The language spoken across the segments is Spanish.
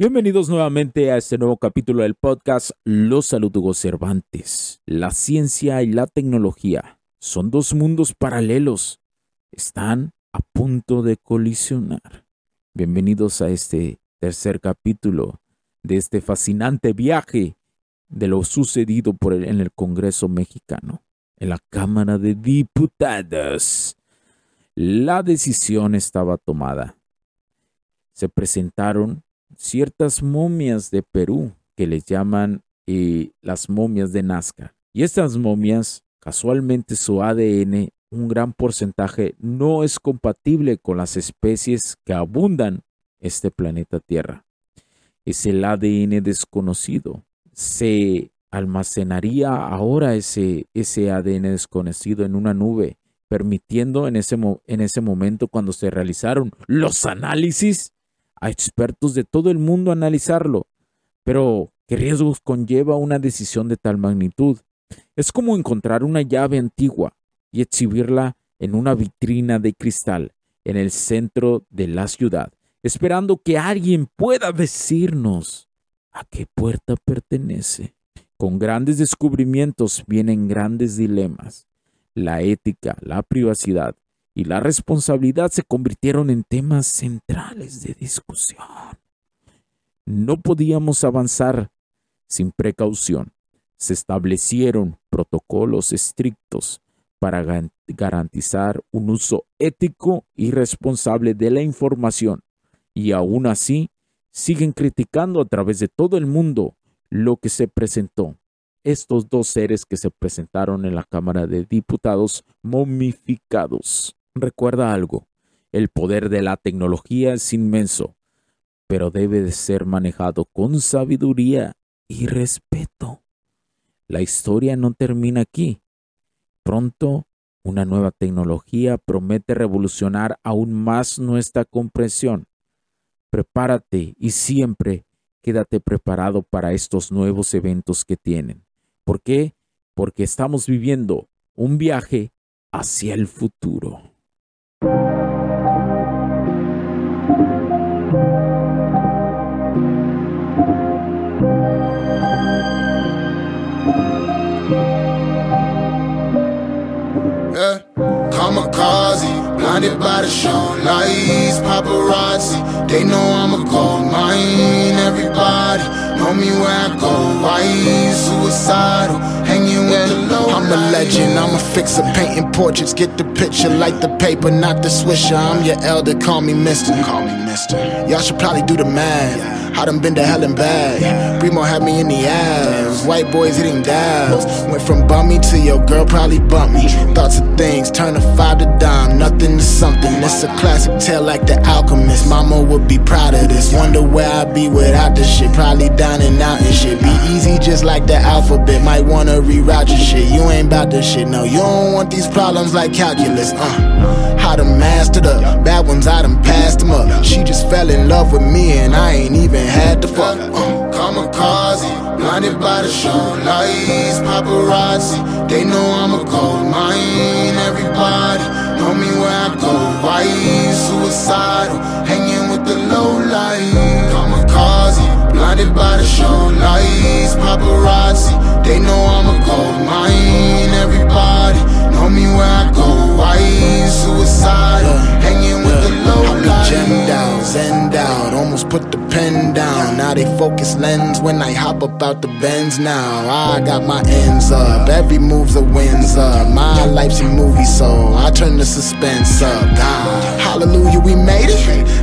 Bienvenidos nuevamente a este nuevo capítulo del podcast Los Saludugos Cervantes. La ciencia y la tecnología son dos mundos paralelos. Están a punto de colisionar. Bienvenidos a este tercer capítulo de este fascinante viaje de lo sucedido en el Congreso mexicano, en la Cámara de Diputados. La decisión estaba tomada. Se presentaron ciertas momias de Perú que les llaman eh, las momias de Nazca. Y estas momias, casualmente su ADN, un gran porcentaje no es compatible con las especies que abundan este planeta Tierra. Es el ADN desconocido. Se almacenaría ahora ese, ese ADN desconocido en una nube, permitiendo en ese, en ese momento cuando se realizaron los análisis a expertos de todo el mundo analizarlo. Pero, ¿qué riesgos conlleva una decisión de tal magnitud? Es como encontrar una llave antigua y exhibirla en una vitrina de cristal en el centro de la ciudad, esperando que alguien pueda decirnos a qué puerta pertenece. Con grandes descubrimientos vienen grandes dilemas. La ética, la privacidad, y la responsabilidad se convirtieron en temas centrales de discusión. No podíamos avanzar sin precaución. Se establecieron protocolos estrictos para garantizar un uso ético y responsable de la información y aún así siguen criticando a través de todo el mundo lo que se presentó. Estos dos seres que se presentaron en la Cámara de Diputados momificados. Recuerda algo, el poder de la tecnología es inmenso, pero debe de ser manejado con sabiduría y respeto. La historia no termina aquí. Pronto, una nueva tecnología promete revolucionar aún más nuestra comprensión. Prepárate y siempre quédate preparado para estos nuevos eventos que tienen. ¿Por qué? Porque estamos viviendo un viaje hacia el futuro. Yeah. Kamikaze, blinded by the show lights, paparazzi. They know I'm a gold mine. Everybody know me where I go. Why suicidal? Hanging with the low. I'm a legend. I'm a fixer, painting portraits. Get the picture, like the paper, not the swisher. I'm your elder. Call me Mister. Call me Mister. Y'all should probably do the math. I done been to hell and back. Primo had me in the ass. White boys hitting dabs. Went from bummy to your girl probably bumped me. Thoughts of things turn a five to dime. Nothing to something. It's a classic tale like the alchemist. Mama would be proud of this. Wonder where I'd be without this shit. Probably dining out and shit. Easy just like the alphabet. Might wanna reroute your shit. You ain't about this shit. No, you don't want these problems like calculus. Uh, how to master the bad ones. I done passed them up. She just fell in love with me and I ain't even had to fuck. Uh, kamikaze, blinded by the show lights, paparazzi. They know I'm a gold mine. Everybody know me where I go. Why suicidal, hanging blinded by the show lights, paparazzi. They know I'm a gold mine. Everybody know me where I go. Why suicidal, uh, hanging with uh, the low light. Gemmed out, almost put the pen down. Now they focus lens when I hop up out the bends now. I got my ends up, every move's a wins up. My life's a movie, so I turn the suspense up. God, Hallelujah, we made it.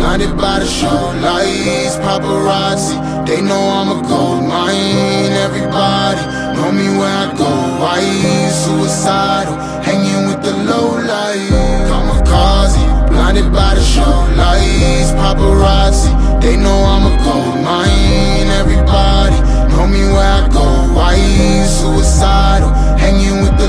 blinded by the show lights, paparazzi. They know I'm a gold mine. Everybody know me where I go. Why suicidal? Hanging with the low light. Kamikaze, blinded by the show lights, paparazzi. They know I'm a gold mine. Everybody know me where I go. Why suicidal? Hanging with the